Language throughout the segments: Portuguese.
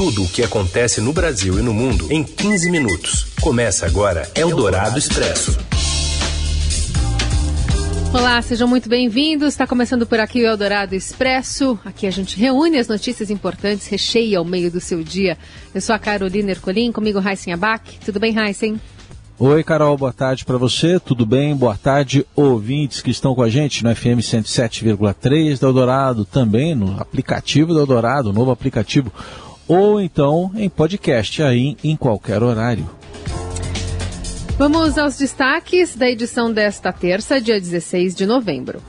Tudo o que acontece no Brasil e no mundo em 15 minutos. Começa agora Eldorado Expresso. Olá, sejam muito bem-vindos. Está começando por aqui o Eldorado Expresso. Aqui a gente reúne as notícias importantes, recheia ao meio do seu dia. Eu sou a Carolina Ercolim, comigo Raíssen Abac. Tudo bem, Raíssen? Oi, Carol, boa tarde para você. Tudo bem? Boa tarde, ouvintes que estão com a gente no FM 107,3 da Eldorado, também no aplicativo da Eldorado, novo aplicativo, ou então em podcast aí em qualquer horário. Vamos aos destaques da edição desta terça, dia 16 de novembro.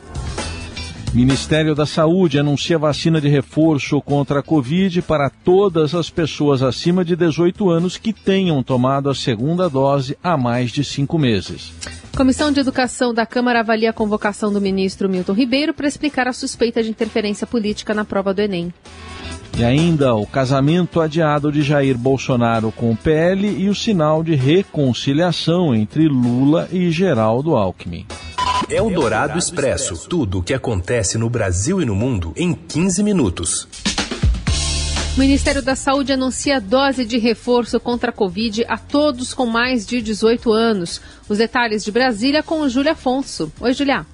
Ministério da Saúde anuncia vacina de reforço contra a Covid para todas as pessoas acima de 18 anos que tenham tomado a segunda dose há mais de cinco meses. Comissão de Educação da Câmara avalia a convocação do ministro Milton Ribeiro para explicar a suspeita de interferência política na prova do Enem. E ainda o casamento adiado de Jair Bolsonaro com o PL e o sinal de reconciliação entre Lula e Geraldo Alckmin. Eldorado Expresso. Tudo o que acontece no Brasil e no mundo em 15 minutos. O Ministério da Saúde anuncia dose de reforço contra a Covid a todos com mais de 18 anos. Os detalhes de Brasília com o Júlia Afonso. Oi, Julia.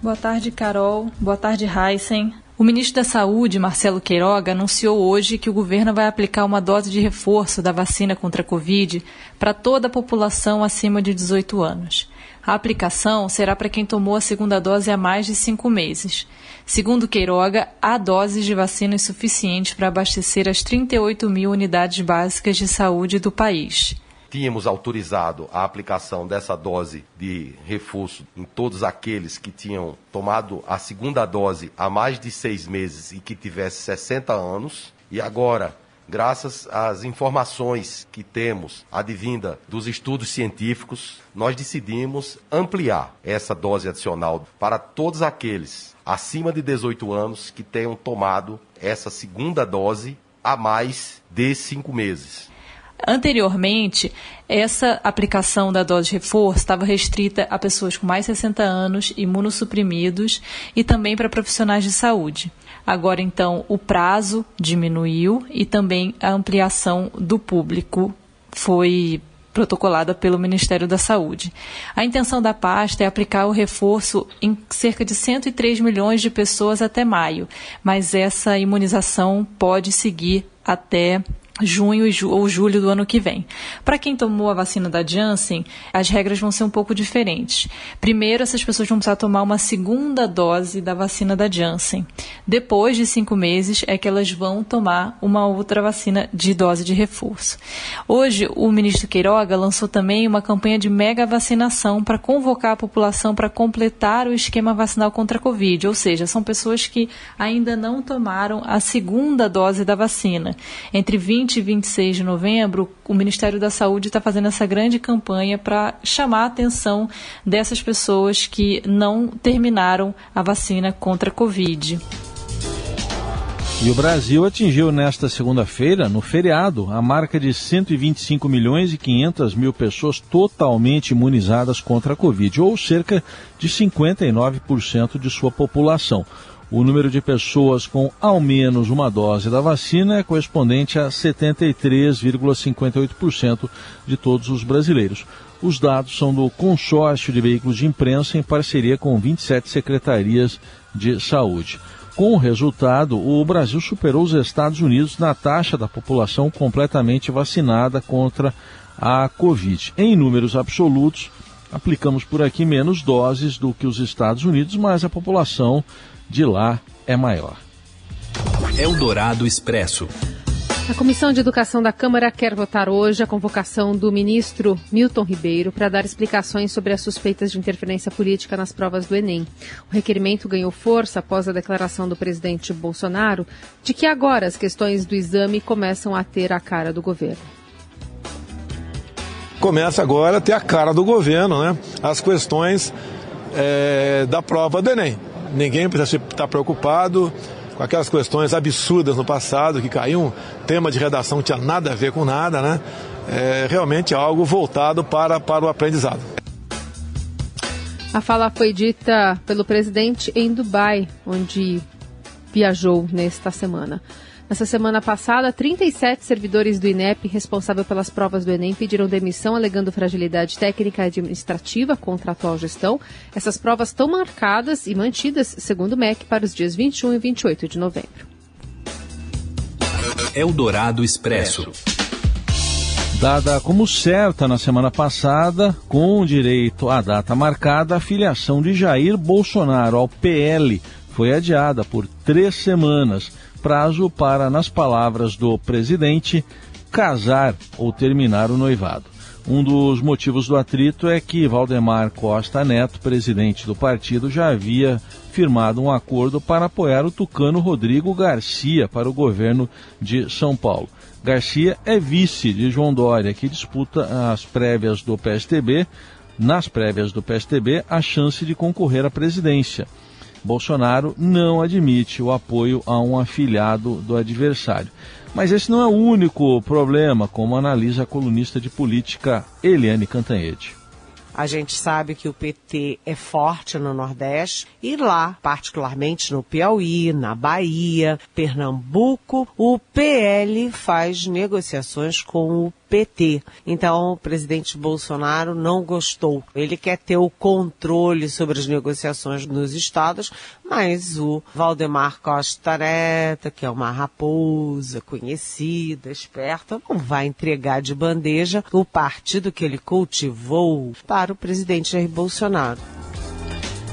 Boa tarde, Carol. Boa tarde, Heisen. O ministro da Saúde, Marcelo Queiroga, anunciou hoje que o governo vai aplicar uma dose de reforço da vacina contra a Covid para toda a população acima de 18 anos. A aplicação será para quem tomou a segunda dose há mais de cinco meses. Segundo Queiroga, há doses de vacinas suficientes para abastecer as 38 mil unidades básicas de saúde do país tínhamos autorizado a aplicação dessa dose de reforço em todos aqueles que tinham tomado a segunda dose há mais de seis meses e que tivesse 60 anos. E agora, graças às informações que temos advinda dos estudos científicos, nós decidimos ampliar essa dose adicional para todos aqueles acima de 18 anos que tenham tomado essa segunda dose há mais de cinco meses. Anteriormente, essa aplicação da dose de reforço estava restrita a pessoas com mais de 60 anos, imunossuprimidos e também para profissionais de saúde. Agora, então, o prazo diminuiu e também a ampliação do público foi protocolada pelo Ministério da Saúde. A intenção da pasta é aplicar o reforço em cerca de 103 milhões de pessoas até maio, mas essa imunização pode seguir até junho ou julho do ano que vem. Para quem tomou a vacina da Janssen, as regras vão ser um pouco diferentes. Primeiro, essas pessoas vão precisar tomar uma segunda dose da vacina da Janssen. Depois de cinco meses, é que elas vão tomar uma outra vacina de dose de reforço. Hoje, o ministro Queiroga lançou também uma campanha de mega vacinação para convocar a população para completar o esquema vacinal contra a Covid, ou seja, são pessoas que ainda não tomaram a segunda dose da vacina. Entre 20 20 e 26 de novembro, o Ministério da Saúde está fazendo essa grande campanha para chamar a atenção dessas pessoas que não terminaram a vacina contra a Covid. E o Brasil atingiu nesta segunda-feira, no feriado, a marca de 125 milhões e 500 mil pessoas totalmente imunizadas contra a Covid, ou cerca de 59% de sua população o número de pessoas com ao menos uma dose da vacina é correspondente a 73,58% de todos os brasileiros. Os dados são do consórcio de veículos de imprensa em parceria com 27 secretarias de saúde. Com o resultado, o Brasil superou os Estados Unidos na taxa da população completamente vacinada contra a Covid. Em números absolutos, aplicamos por aqui menos doses do que os Estados Unidos, mas a população de lá é maior. Eldorado Expresso. A Comissão de Educação da Câmara quer votar hoje a convocação do ministro Milton Ribeiro para dar explicações sobre as suspeitas de interferência política nas provas do Enem. O requerimento ganhou força após a declaração do presidente Bolsonaro de que agora as questões do exame começam a ter a cara do governo. Começa agora a ter a cara do governo, né? As questões é, da prova do Enem. Ninguém precisa estar preocupado com aquelas questões absurdas no passado, que caiu um tema de redação que tinha nada a ver com nada, né? É realmente algo voltado para, para o aprendizado. A fala foi dita pelo presidente em Dubai, onde viajou nesta semana. Nessa semana passada, 37 servidores do INEP responsável pelas provas do Enem pediram demissão alegando fragilidade técnica e administrativa contra a atual gestão. Essas provas estão marcadas e mantidas, segundo o MEC, para os dias 21 e 28 de novembro. Eldorado Expresso. Dada como certa na semana passada, com direito à data marcada, a filiação de Jair Bolsonaro ao PL foi adiada por três semanas prazo para, nas palavras do presidente, casar ou terminar o noivado. Um dos motivos do atrito é que Valdemar Costa Neto, presidente do partido, já havia firmado um acordo para apoiar o tucano Rodrigo Garcia para o governo de São Paulo. Garcia é vice de João Dória, que disputa as prévias do PSTB, nas prévias do PSTB, a chance de concorrer à presidência. Bolsonaro não admite o apoio a um afiliado do adversário. Mas esse não é o único problema, como analisa a colunista de política Eliane Cantanhede. A gente sabe que o PT é forte no Nordeste e lá, particularmente no Piauí, na Bahia, Pernambuco, o PL faz negociações com o PT. Então, o presidente Bolsonaro não gostou. Ele quer ter o controle sobre as negociações nos estados, mas o Valdemar Costa Neto, que é uma raposa conhecida, esperta, não vai entregar de bandeja o partido que ele cultivou para o presidente Jair Bolsonaro.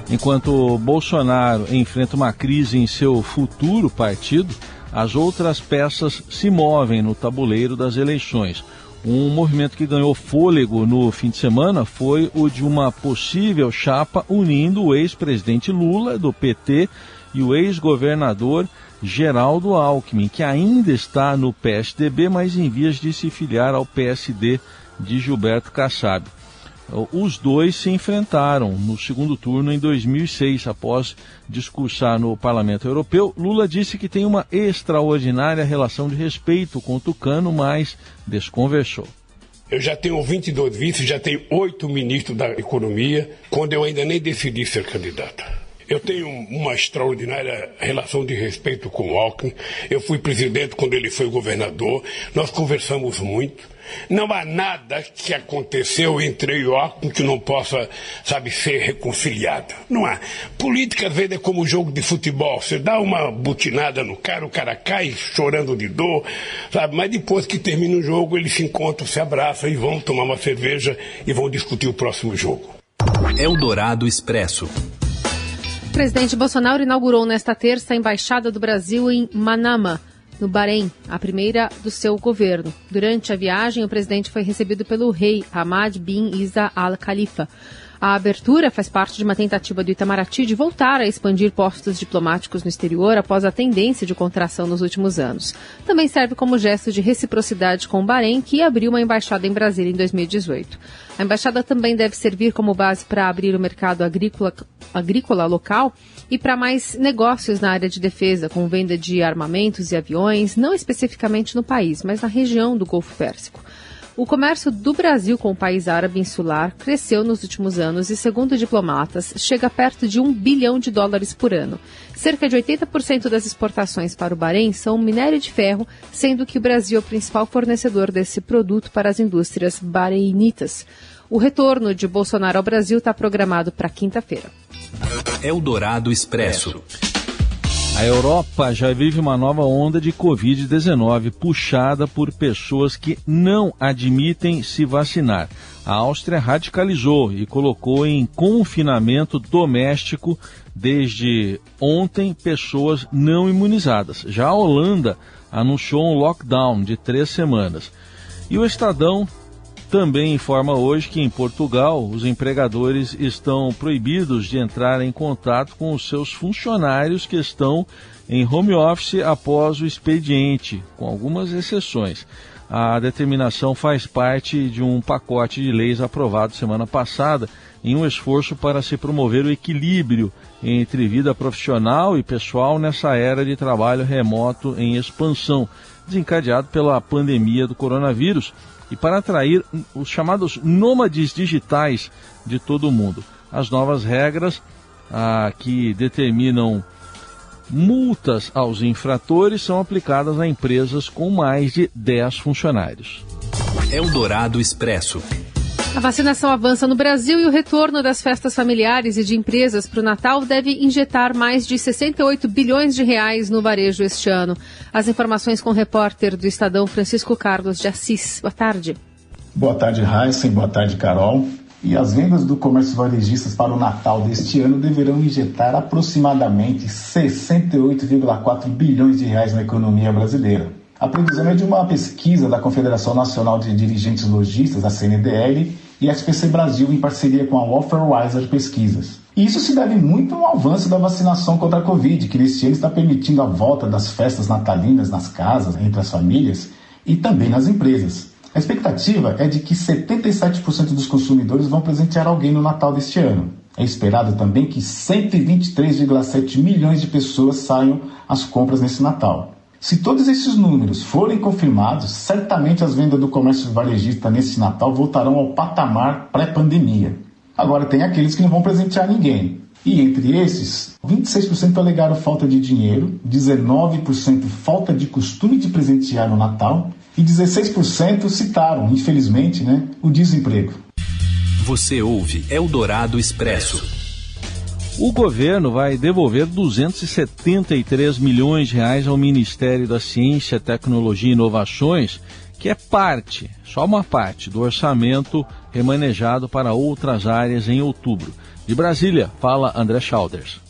Enquanto Bolsonaro enfrenta uma crise em seu futuro partido, as outras peças se movem no tabuleiro das eleições. Um movimento que ganhou fôlego no fim de semana foi o de uma possível chapa unindo o ex-presidente Lula, do PT, e o ex-governador Geraldo Alckmin, que ainda está no PSDB, mas em vias de se filiar ao PSD de Gilberto Kassab. Os dois se enfrentaram no segundo turno em 2006, após discursar no Parlamento Europeu. Lula disse que tem uma extraordinária relação de respeito com o Tucano, mas desconversou. Eu já tenho 22 vices, já tenho oito ministros da Economia, quando eu ainda nem decidi ser candidato. Eu tenho uma extraordinária relação de respeito com o Alckmin. Eu fui presidente quando ele foi governador. Nós conversamos muito. Não há nada que aconteceu entre eu e o Alckmin que não possa, sabe, ser reconciliado. Não há. Política, às vezes, é como jogo de futebol. Você dá uma butinada no cara, o cara cai chorando de dor, sabe? Mas depois que termina o jogo, eles se encontram, se abraçam e vão tomar uma cerveja e vão discutir o próximo jogo. Eldorado Expresso. O presidente Bolsonaro inaugurou nesta terça a Embaixada do Brasil em Manama, no Bahrein, a primeira do seu governo. Durante a viagem, o presidente foi recebido pelo rei Hamad bin Isa Al Khalifa. A abertura faz parte de uma tentativa do Itamaraty de voltar a expandir postos diplomáticos no exterior após a tendência de contração nos últimos anos. Também serve como gesto de reciprocidade com o Bahrein, que abriu uma embaixada em Brasília em 2018. A embaixada também deve servir como base para abrir o mercado agrícola, agrícola local e para mais negócios na área de defesa, com venda de armamentos e aviões, não especificamente no país, mas na região do Golfo Pérsico. O comércio do Brasil com o país árabe insular cresceu nos últimos anos e, segundo diplomatas, chega perto de um bilhão de dólares por ano. Cerca de 80% das exportações para o Bahrein são minério de ferro, sendo que o Brasil é o principal fornecedor desse produto para as indústrias bahreinitas. O retorno de Bolsonaro ao Brasil está programado para quinta-feira. Eldorado Expresso. A Europa já vive uma nova onda de Covid-19 puxada por pessoas que não admitem se vacinar. A Áustria radicalizou e colocou em confinamento doméstico desde ontem pessoas não imunizadas. Já a Holanda anunciou um lockdown de três semanas. E o Estadão também informa hoje que em Portugal os empregadores estão proibidos de entrar em contato com os seus funcionários que estão em home office após o expediente, com algumas exceções. A determinação faz parte de um pacote de leis aprovado semana passada em um esforço para se promover o equilíbrio entre vida profissional e pessoal nessa era de trabalho remoto em expansão, desencadeado pela pandemia do coronavírus e para atrair os chamados nômades digitais de todo o mundo. As novas regras ah, que determinam Multas aos infratores são aplicadas a empresas com mais de 10 funcionários. Eldorado Expresso. A vacinação avança no Brasil e o retorno das festas familiares e de empresas para o Natal deve injetar mais de 68 bilhões de reais no varejo este ano. As informações com o repórter do Estadão Francisco Carlos de Assis. Boa tarde. Boa tarde, Heisen. Boa tarde, Carol. E as vendas do comércio varejistas para o Natal deste ano deverão injetar aproximadamente 68,4 bilhões de reais na economia brasileira. A previsão é de uma pesquisa da Confederação Nacional de Dirigentes Logistas, a CNDL, e a SPC Brasil em parceria com a Offerwiser Pesquisas. Isso se deve muito ao avanço da vacinação contra a Covid, que neste ano está permitindo a volta das festas natalinas nas casas, entre as famílias e também nas empresas. A expectativa é de que 77% dos consumidores vão presentear alguém no Natal deste ano. É esperado também que 123,7 milhões de pessoas saiam às compras nesse Natal. Se todos esses números forem confirmados, certamente as vendas do comércio varejista nesse Natal voltarão ao patamar pré-pandemia. Agora, tem aqueles que não vão presentear ninguém. E entre esses, 26% alegaram falta de dinheiro, 19% falta de costume de presentear no Natal e 16% citaram, infelizmente, né, o desemprego. Você ouve Eldorado Expresso. O governo vai devolver 273 milhões de reais ao Ministério da Ciência, Tecnologia e Inovações, que é parte, só uma parte, do orçamento remanejado para outras áreas em outubro. De Brasília, fala André Schauders.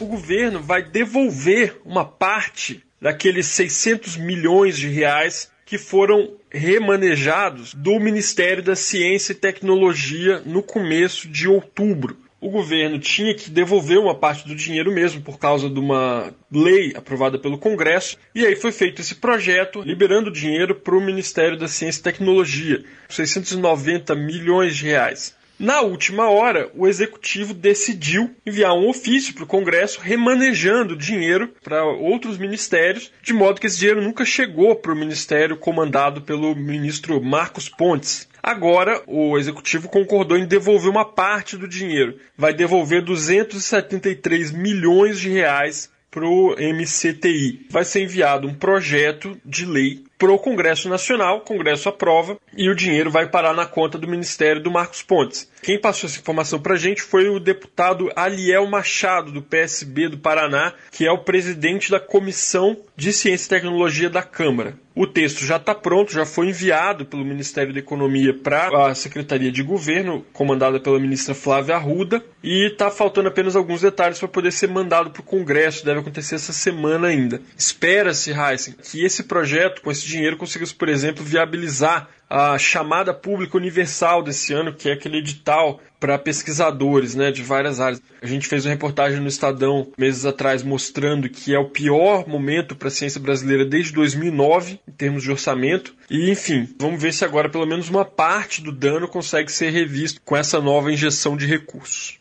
O governo vai devolver uma parte daqueles 600 milhões de reais que foram remanejados do Ministério da Ciência e Tecnologia no começo de outubro. O governo tinha que devolver uma parte do dinheiro mesmo por causa de uma lei aprovada pelo Congresso, e aí foi feito esse projeto liberando dinheiro para o Ministério da Ciência e Tecnologia, 690 milhões de reais. Na última hora, o executivo decidiu enviar um ofício para o Congresso remanejando dinheiro para outros ministérios, de modo que esse dinheiro nunca chegou para o ministério comandado pelo ministro Marcos Pontes. Agora, o executivo concordou em devolver uma parte do dinheiro. Vai devolver 273 milhões de reais para o MCTI. Vai ser enviado um projeto de lei para o Congresso Nacional, o Congresso aprova e o dinheiro vai parar na conta do Ministério do Marcos Pontes. Quem passou essa informação para a gente foi o deputado Aliel Machado, do PSB do Paraná, que é o presidente da Comissão de Ciência e Tecnologia da Câmara. O texto já está pronto, já foi enviado pelo Ministério da Economia para a Secretaria de Governo, comandada pela ministra Flávia Arruda, e está faltando apenas alguns detalhes para poder ser mandado para o Congresso. Deve acontecer essa semana ainda. Espera-se, Heisen, que esse projeto, com esse dinheiro, consiga, por exemplo, viabilizar a chamada pública universal desse ano, que é aquele edital para pesquisadores né, de várias áreas. A gente fez uma reportagem no Estadão meses atrás mostrando que é o pior momento para a ciência brasileira desde 2009, em termos de orçamento. E, enfim, vamos ver se agora pelo menos uma parte do dano consegue ser revisto com essa nova injeção de recursos.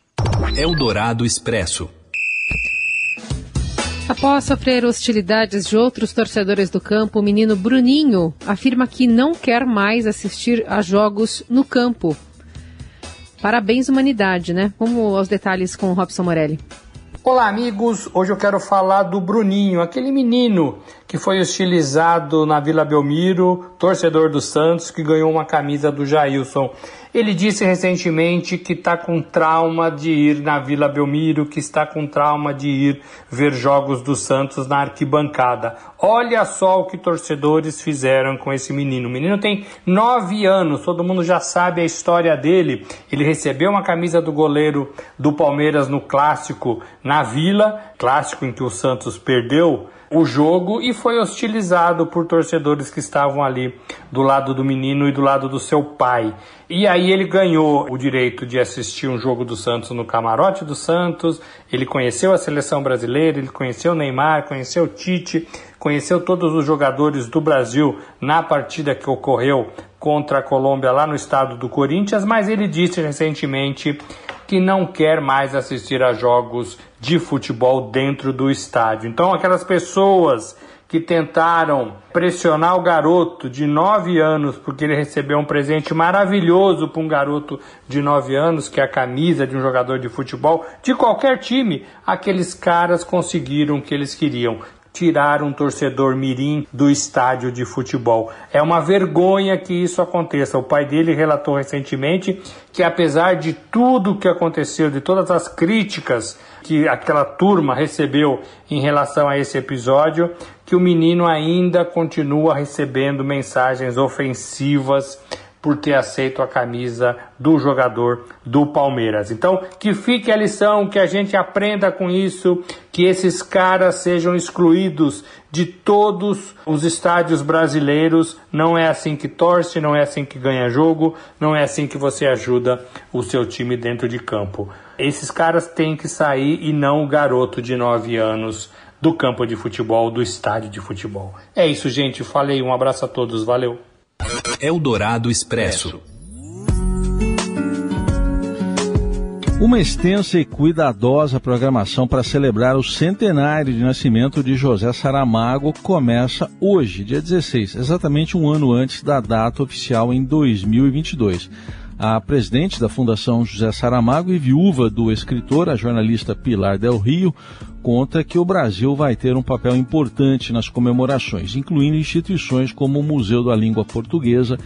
Eldorado Expresso. Após sofrer hostilidades de outros torcedores do campo, o menino Bruninho afirma que não quer mais assistir a jogos no campo. Parabéns, humanidade, né? Vamos aos detalhes com o Robson Morelli. Olá, amigos. Hoje eu quero falar do Bruninho, aquele menino que foi hostilizado na Vila Belmiro, torcedor do Santos, que ganhou uma camisa do Jailson. Ele disse recentemente que está com trauma de ir na Vila Belmiro, que está com trauma de ir ver jogos do Santos na arquibancada. Olha só o que torcedores fizeram com esse menino. O menino tem nove anos, todo mundo já sabe a história dele. Ele recebeu uma camisa do goleiro do Palmeiras no clássico na Vila, clássico em que o Santos perdeu o jogo e foi hostilizado por torcedores que estavam ali do lado do menino e do lado do seu pai. E aí ele ganhou o direito de assistir um jogo do Santos no camarote do Santos, ele conheceu a seleção brasileira, ele conheceu Neymar, conheceu Tite, conheceu todos os jogadores do Brasil na partida que ocorreu contra a Colômbia lá no estado do Corinthians, mas ele disse recentemente que não quer mais assistir a jogos de futebol dentro do estádio. Então, aquelas pessoas que tentaram pressionar o garoto de 9 anos, porque ele recebeu um presente maravilhoso para um garoto de 9 anos, que é a camisa de um jogador de futebol, de qualquer time, aqueles caras conseguiram o que eles queriam tirar um torcedor mirim do estádio de futebol. É uma vergonha que isso aconteça. O pai dele relatou recentemente que apesar de tudo que aconteceu, de todas as críticas que aquela turma recebeu em relação a esse episódio, que o menino ainda continua recebendo mensagens ofensivas por ter aceito a camisa do jogador do Palmeiras. Então, que fique a lição, que a gente aprenda com isso, que esses caras sejam excluídos de todos os estádios brasileiros. Não é assim que torce, não é assim que ganha jogo, não é assim que você ajuda o seu time dentro de campo. Esses caras têm que sair e não o garoto de 9 anos do campo de futebol, do estádio de futebol. É isso, gente. Falei. Um abraço a todos. Valeu. Eldorado Expresso. Uma extensa e cuidadosa programação para celebrar o centenário de nascimento de José Saramago começa hoje, dia 16, exatamente um ano antes da data oficial em 2022. A presidente da Fundação José Saramago e viúva do escritor, a jornalista Pilar Del Rio, conta que o Brasil vai ter um papel importante nas comemorações, incluindo instituições como o Museu da Língua Portuguesa,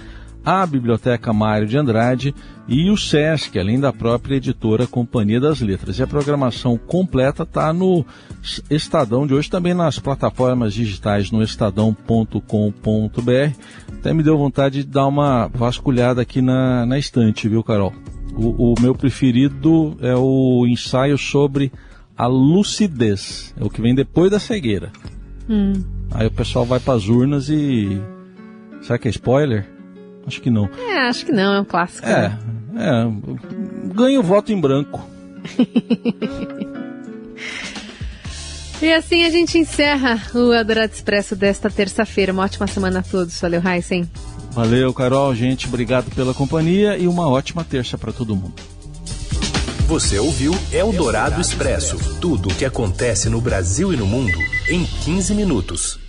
a Biblioteca Mário de Andrade e o SESC, além da própria editora Companhia das Letras. E a programação completa está no Estadão de hoje, também nas plataformas digitais no estadão.com.br. Até me deu vontade de dar uma vasculhada aqui na, na estante, viu, Carol? O, o meu preferido é o ensaio sobre a lucidez, é o que vem depois da cegueira. Hum. Aí o pessoal vai para as urnas e. Será que é spoiler? Acho que não. É, acho que não, é um clássico. É, né? é. O voto em branco. e assim a gente encerra o Eldorado Expresso desta terça-feira. Uma ótima semana a todos. Valeu, Heisen. Valeu, Carol. Gente, obrigado pela companhia e uma ótima terça para todo mundo. Você ouviu Eldorado Expresso tudo o que acontece no Brasil e no mundo em 15 minutos.